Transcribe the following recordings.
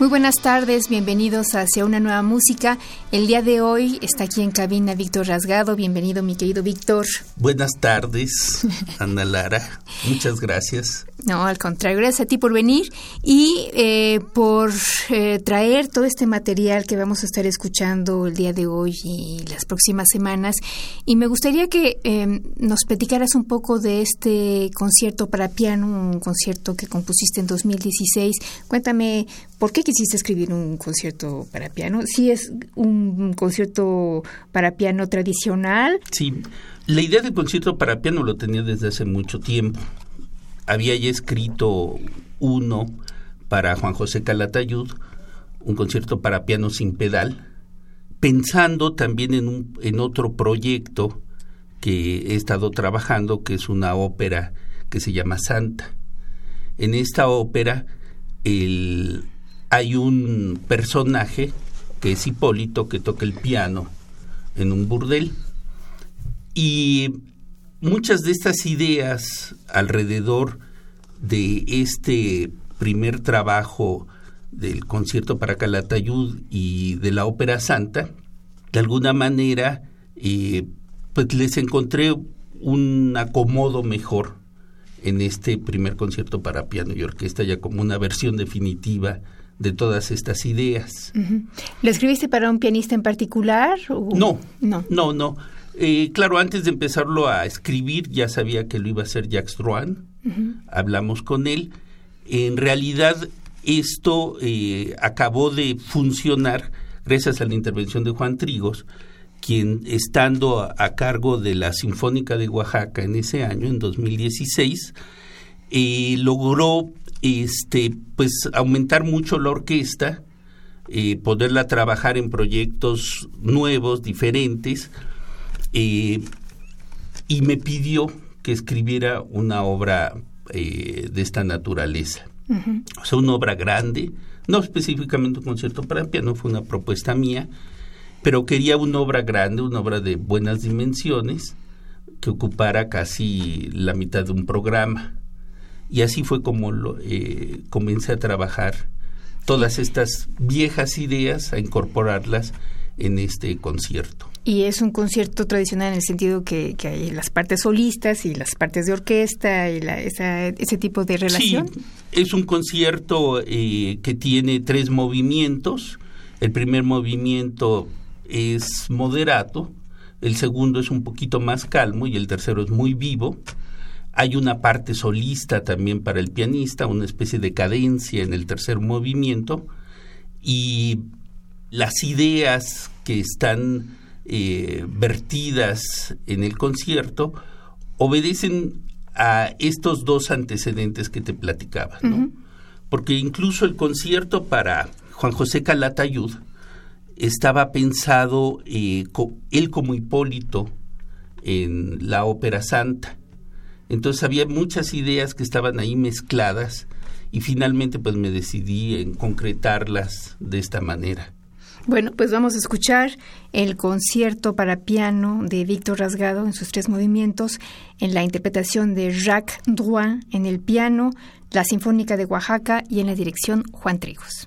Muy buenas tardes, bienvenidos hacia una nueva música. El día de hoy está aquí en cabina Víctor Rasgado. Bienvenido, mi querido Víctor. Buenas tardes, Ana Lara. Muchas gracias. No, al contrario, gracias a ti por venir y eh, por eh, traer todo este material que vamos a estar escuchando el día de hoy y las próximas semanas. Y me gustaría que eh, nos platicaras un poco de este concierto para piano, un concierto que compusiste en 2016. Cuéntame, ¿por qué quisiste escribir un concierto para piano? ¿Sí es un concierto para piano tradicional? Sí, la idea del concierto para piano lo tenía desde hace mucho tiempo había ya escrito uno para Juan José Calatayud, un concierto para piano sin pedal, pensando también en, un, en otro proyecto que he estado trabajando, que es una ópera que se llama Santa. En esta ópera el, hay un personaje que es Hipólito que toca el piano en un burdel y muchas de estas ideas alrededor de este primer trabajo del concierto para Calatayud y de la ópera santa, de alguna manera, eh, pues les encontré un acomodo mejor en este primer concierto para piano y orquesta, ya como una versión definitiva de todas estas ideas. ¿Lo escribiste para un pianista en particular? No, no, no, no. Eh, claro, antes de empezarlo a escribir ya sabía que lo iba a hacer Jacques Drouin. Hablamos con él. En realidad esto eh, acabó de funcionar gracias a la intervención de Juan Trigos, quien estando a, cargo de la Sinfónica de Oaxaca en ese año, en 2016, eh, logró este, pues, aumentar mucho la orquesta, poderla trabajar en proyectos nuevos, diferentes, eh, y me pidió que escribiera una obra eh, de esta naturaleza. O sea, una obra grande, no específicamente un concierto para piano, fue una propuesta mía, pero quería una obra grande, una obra de buenas dimensiones, que ocupara casi la mitad de un programa. Y así fue como lo, eh, comencé a trabajar todas estas viejas ideas, a incorporarlas en este concierto. Y es un concierto tradicional en el sentido que, que hay las partes solistas y las partes de orquesta y la, ese tipo de relación. Sí, es un concierto eh, que tiene tres movimientos. El primer movimiento es moderato, el segundo es un poquito más calmo y el tercero es muy vivo. Hay una parte solista también para el pianista, una especie de cadencia en el tercer movimiento y las ideas que están eh, vertidas en el concierto obedecen a estos dos antecedentes que te platicaba, ¿no? Porque incluso el concierto para Juan José Calatayud estaba pensado eh, él como Hipólito en la ópera santa. Entonces había muchas ideas que estaban ahí mezcladas y finalmente pues me decidí en concretarlas de esta manera. Bueno, pues vamos a escuchar el concierto para piano de Víctor Rasgado en sus tres movimientos, en la interpretación de Jacques Drouin en el piano, la Sinfónica de Oaxaca y en la dirección Juan Trigos.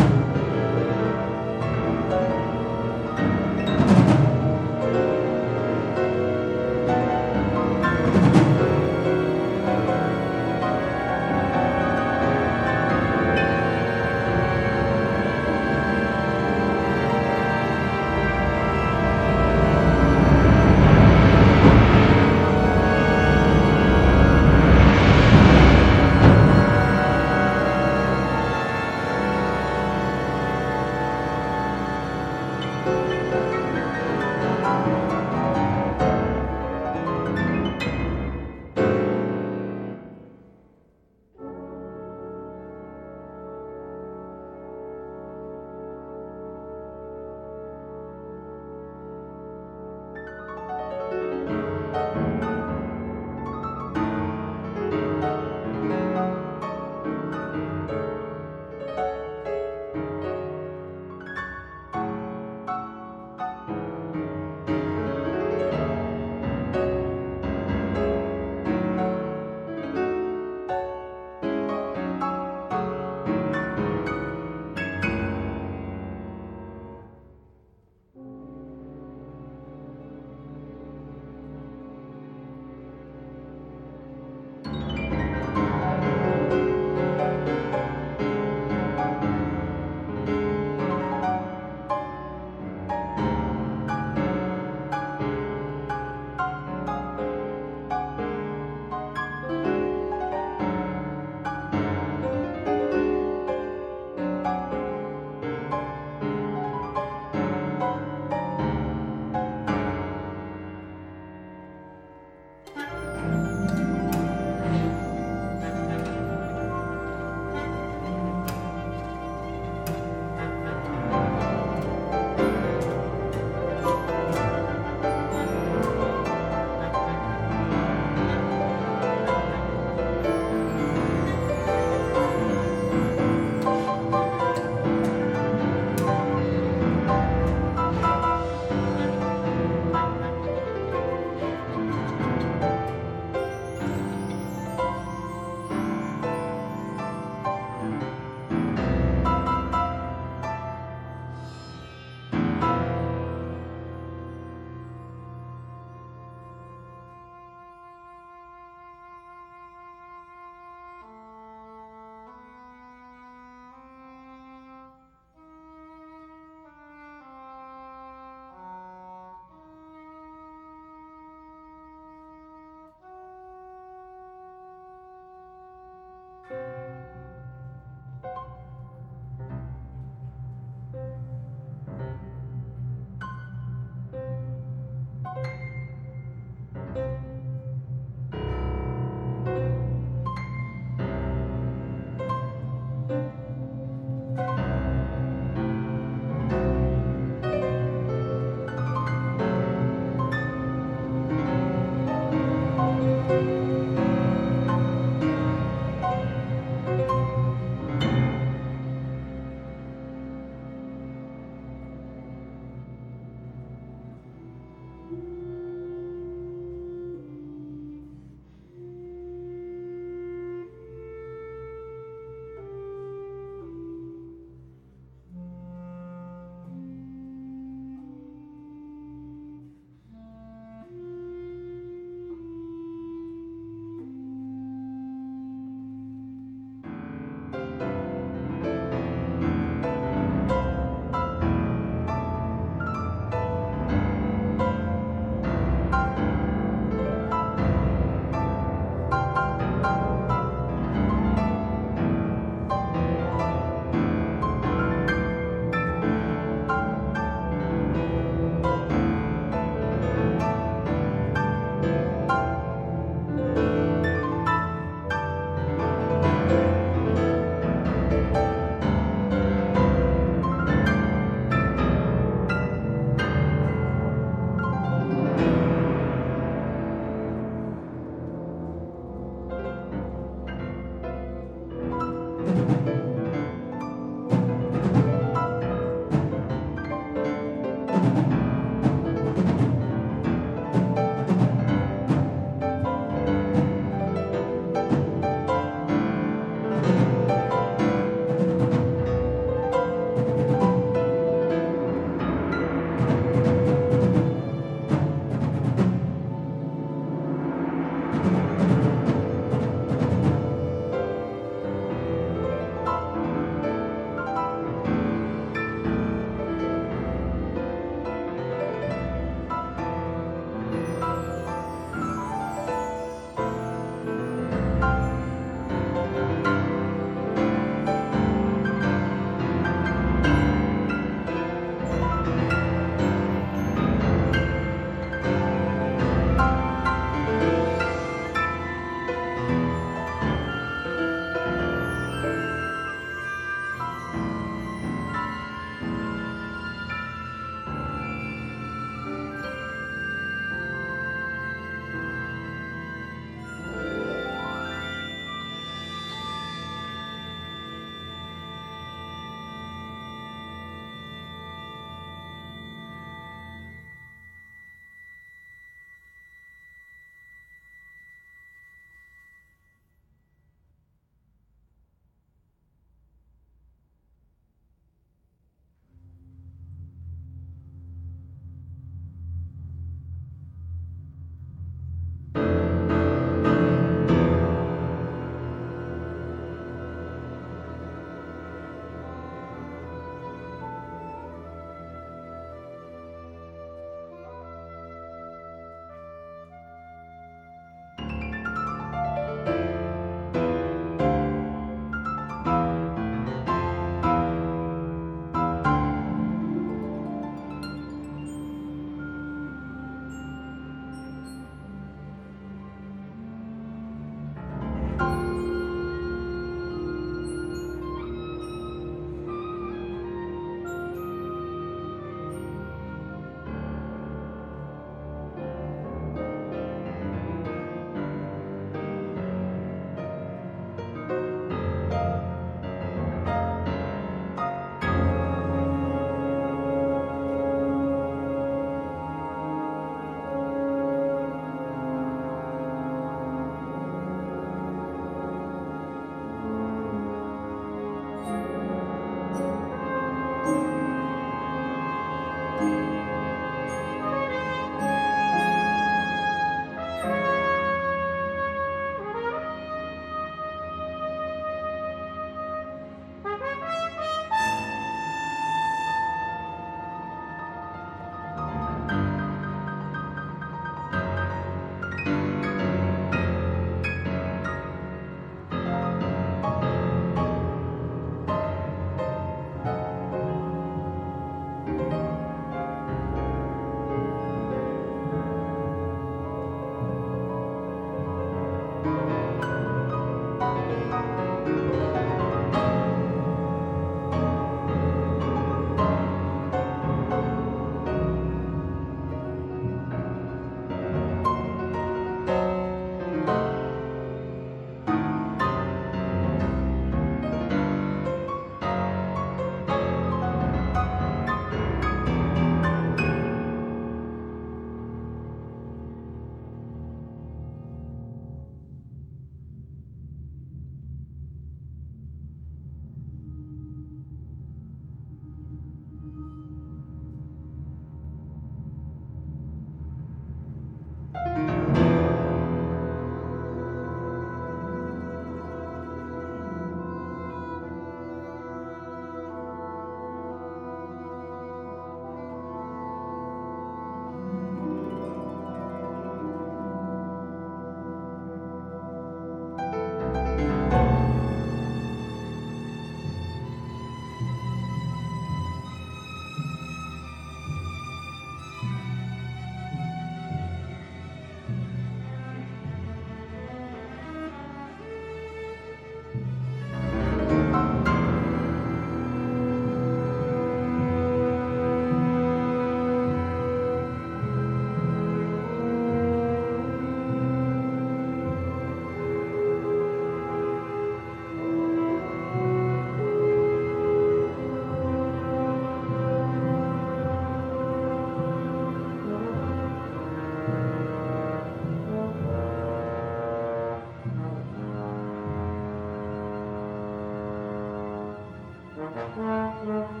Thank you.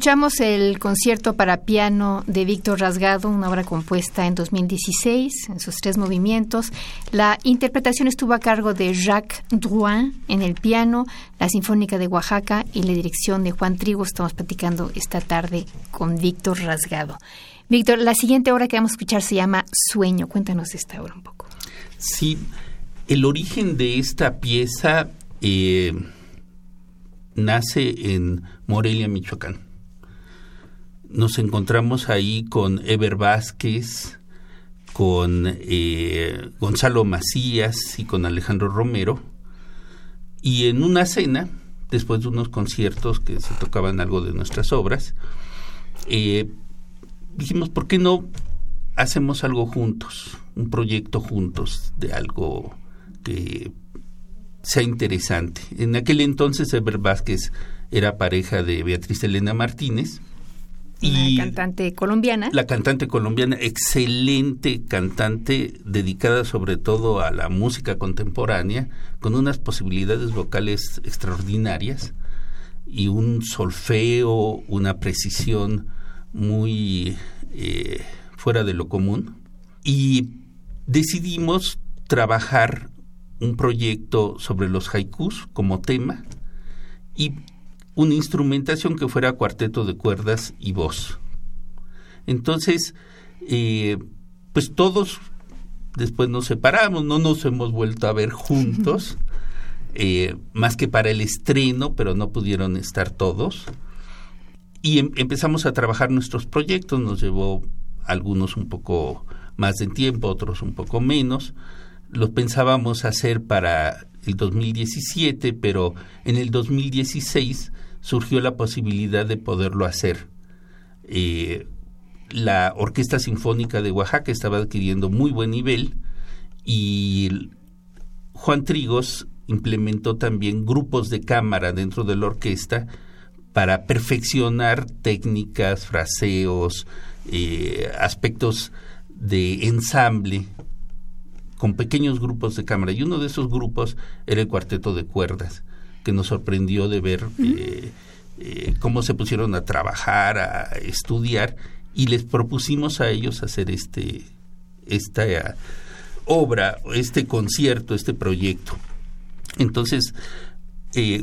Escuchamos el concierto para piano de Víctor Rasgado, una obra compuesta en 2016 en sus tres movimientos. La interpretación estuvo a cargo de Jacques Drouin en el piano, la Sinfónica de Oaxaca y la dirección de Juan Trigo. Estamos platicando esta tarde con Víctor Rasgado. Víctor, la siguiente obra que vamos a escuchar se llama Sueño. Cuéntanos esta obra un poco. Sí, el origen de esta pieza eh, nace en Morelia, Michoacán. Nos encontramos ahí con Eber Vázquez, con eh, Gonzalo Macías y con Alejandro Romero. Y en una cena, después de unos conciertos que se tocaban algo de nuestras obras, eh, dijimos, ¿por qué no hacemos algo juntos? Un proyecto juntos de algo que sea interesante. En aquel entonces Eber Vázquez era pareja de Beatriz Elena Martínez. Y la cantante colombiana. La cantante colombiana, excelente cantante, dedicada sobre todo a la música contemporánea, con unas posibilidades vocales extraordinarias y un solfeo, una precisión muy eh, fuera de lo común. Y decidimos trabajar un proyecto sobre los haikus como tema y una instrumentación que fuera cuarteto de cuerdas y voz. Entonces, eh, pues todos después nos separamos, no nos hemos vuelto a ver juntos, eh, más que para el estreno, pero no pudieron estar todos. Y em, empezamos a trabajar nuestros proyectos, nos llevó algunos un poco más de tiempo, otros un poco menos, los pensábamos hacer para el 2017, pero en el 2016 surgió la posibilidad de poderlo hacer. Eh, la Orquesta Sinfónica de Oaxaca estaba adquiriendo muy buen nivel y Juan Trigos implementó también grupos de cámara dentro de la orquesta para perfeccionar técnicas, fraseos, eh, aspectos de ensamble con pequeños grupos de cámara. Y uno de esos grupos era el cuarteto de cuerdas, que nos sorprendió de ver eh, eh, cómo se pusieron a trabajar, a estudiar, y les propusimos a ellos hacer este esta eh, obra, este concierto, este proyecto. Entonces,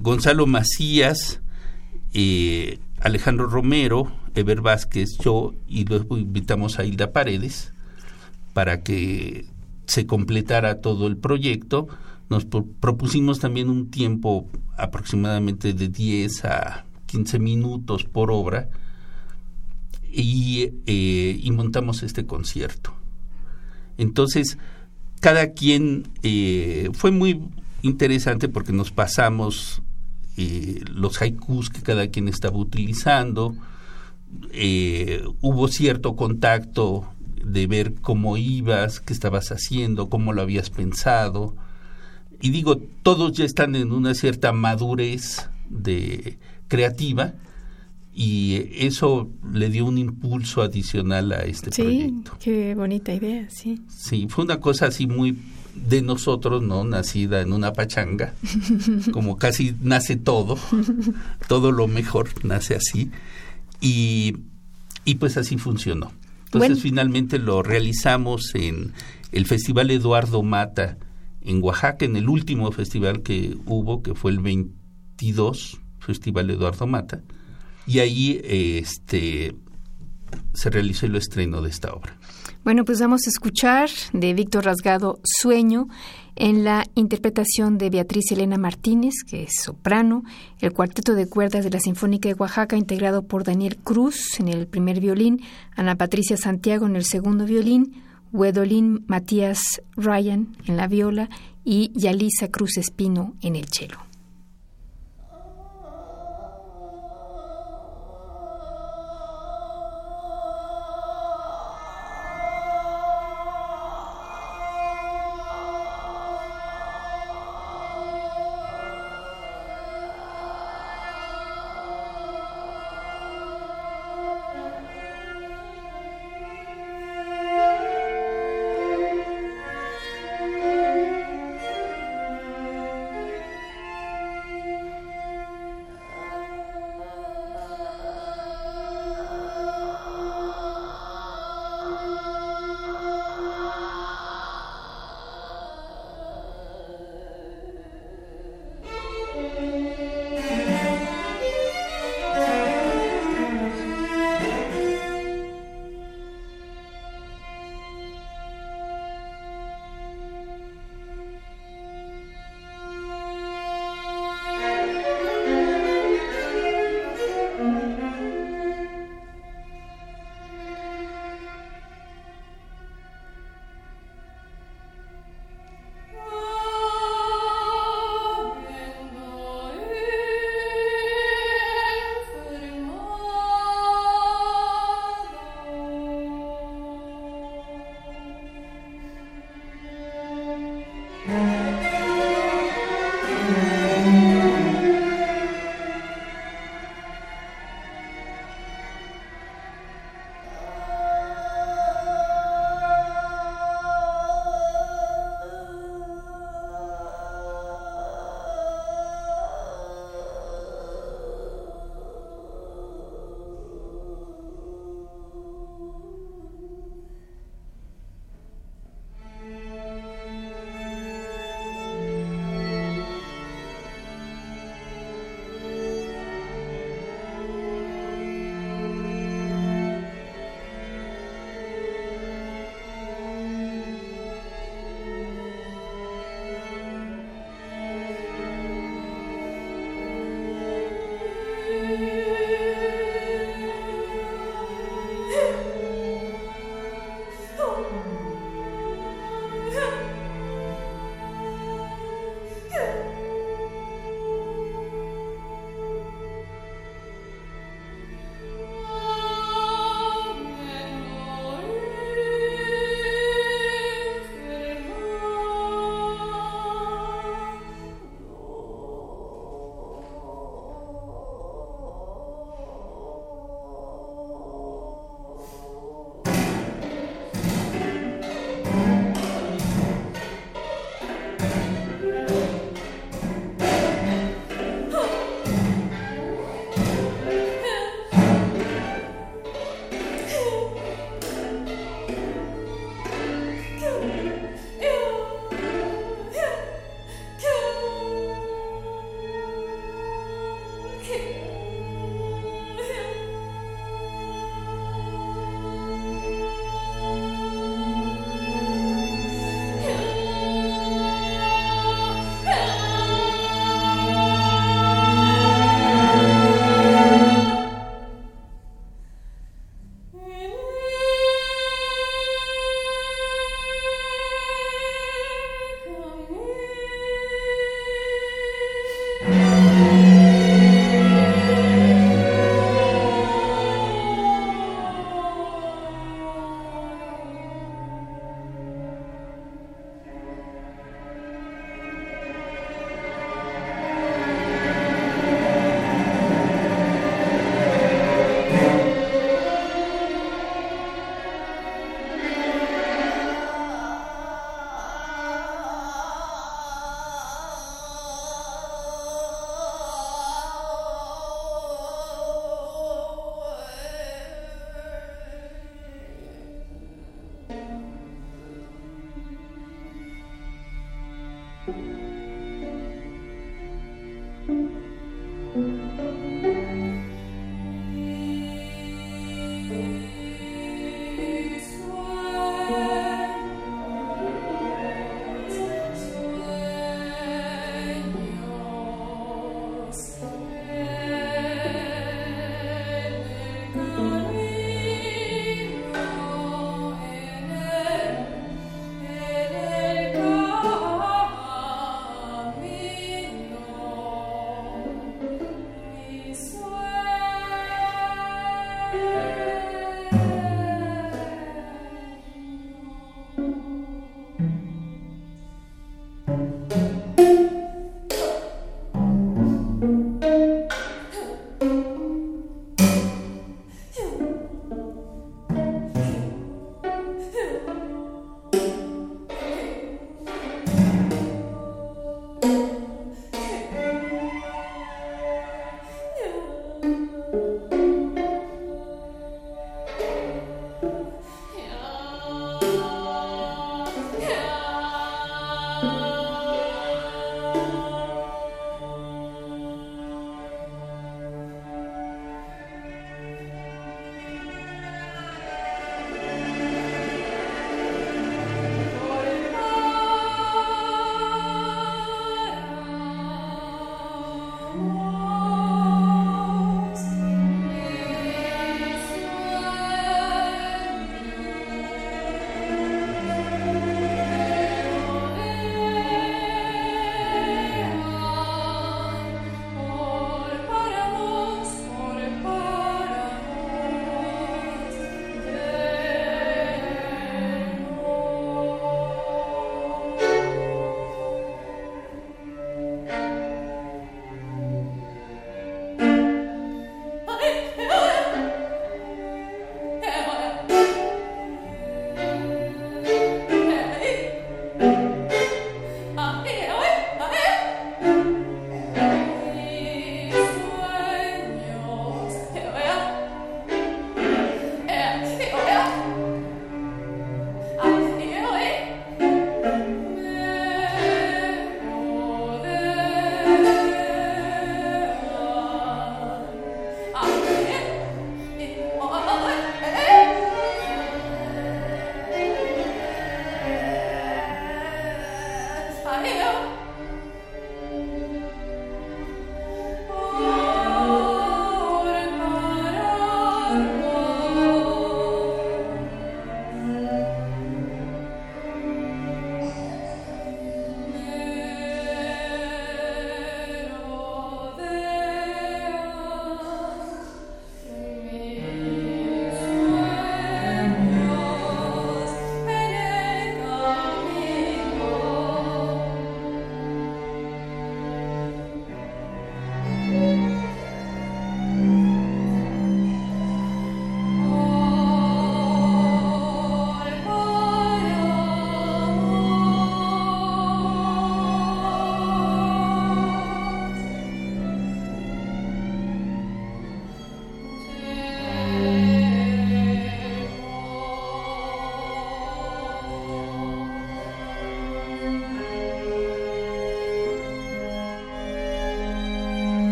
Gonzalo Macías, Alejandro Romero, Eber Vázquez, yo, y luego invitamos a Hilda Paredes para que se completara todo el proyecto. Nos propusimos también un tiempo aproximadamente de 10 a 15 minutos por obra y, eh, y montamos este concierto. Entonces, cada quien eh, fue muy interesante porque nos pasamos eh, los haikus que cada quien estaba utilizando, hubo cierto contacto de ver cómo ibas, qué estabas haciendo, cómo lo habías pensado. Y digo, todos ya están en una cierta madurez de creativa y eso le dio un impulso adicional a este proyecto. Sí, qué bonita idea, sí. Sí, fue una cosa así muy de nosotros, ¿no? Nacida en una pachanga, como casi nace todo, todo lo mejor nace así, y, y pues así funcionó. Entonces finalmente lo realizamos en el Festival Eduardo Mata en Oaxaca, en el último festival que hubo, que fue el 22 Festival Eduardo Mata, y ahí este se realizó el estreno de esta obra. Bueno, pues vamos a escuchar de Víctor Rasgado Sueño en la interpretación de Beatriz Elena Martínez, que es soprano, el cuarteto de cuerdas de la Sinfónica de Oaxaca, integrado por Daniel Cruz en el primer violín, Ana Patricia Santiago en el segundo violín, Wedolín Matías Ryan en la viola y Yalisa Cruz Espino en el cello.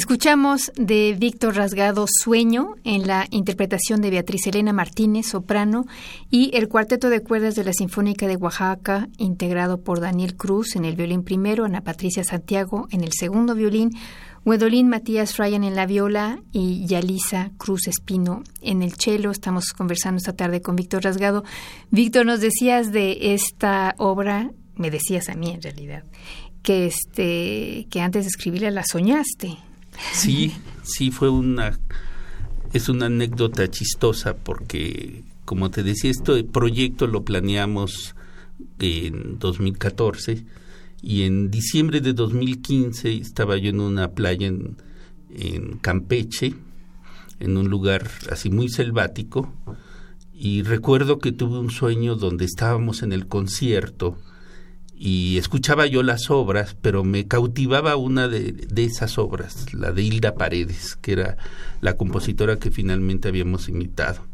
Escuchamos de Víctor Rasgado Sueño en la interpretación de Beatriz Elena Martínez, soprano, y el cuarteto de cuerdas de la Sinfónica de Oaxaca, integrado por Daniel Cruz en el violín primero, Ana Patricia Santiago en el segundo violín, Wedolín Matías Ryan en la viola y Yalisa Cruz Espino en el cello. Estamos conversando esta tarde con Víctor Rasgado. Víctor, nos decías de esta obra, me decías a mí en realidad, que este que antes de escribirla la soñaste. Sí, sí fue una es una anécdota chistosa porque como te decía, este proyecto lo planeamos en 2014 y en diciembre de 2015 estaba yo en una playa en, en Campeche, en un lugar así muy selvático, y recuerdo que tuve un sueño donde estábamos en el concierto y escuchaba yo las obras, pero me cautivaba una de, esas obras, la de Hilda Paredes, que era la compositora que finalmente habíamos imitado.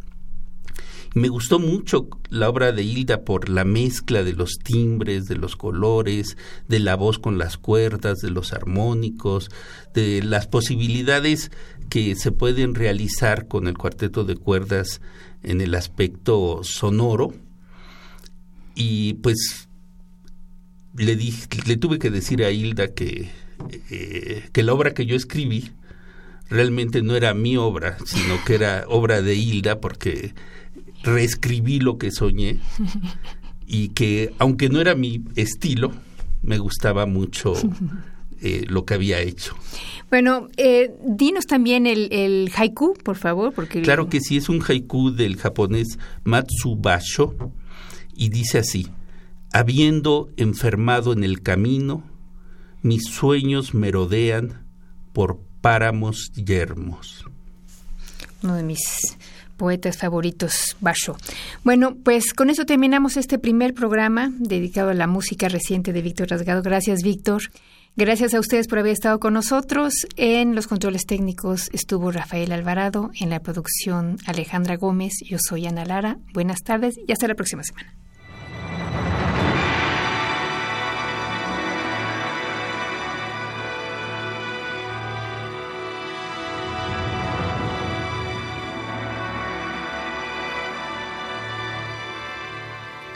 Me gustó mucho la obra de Hilda por la mezcla de los timbres, de los colores, de la voz con las cuerdas, de los armónicos, de las posibilidades que se pueden realizar con el cuarteto de cuerdas en el aspecto sonoro. Y pues le, le tuve que decir a Hilda que, eh, que la obra que yo escribí realmente no era mi obra, sino que era obra de Hilda, porque reescribí lo que soñé y que aunque no era mi estilo, me gustaba mucho eh, lo que había hecho. Bueno, eh, dinos también el, el, haiku, por favor, porque claro que sí es un haiku del japonés Matsubasho y dice así: habiendo enfermado en el camino, mis sueños merodean por páramos yermos. Uno de mis poetas favoritos, Basho. Bueno, pues con eso terminamos este primer programa dedicado a la música reciente de Víctor Rasgado. Gracias, Víctor. Gracias a ustedes por haber estado con nosotros. En los controles técnicos estuvo Rafael Alvarado, en la producción Alejandra Gómez. Yo soy Ana Lara. Buenas tardes y hasta la próxima semana.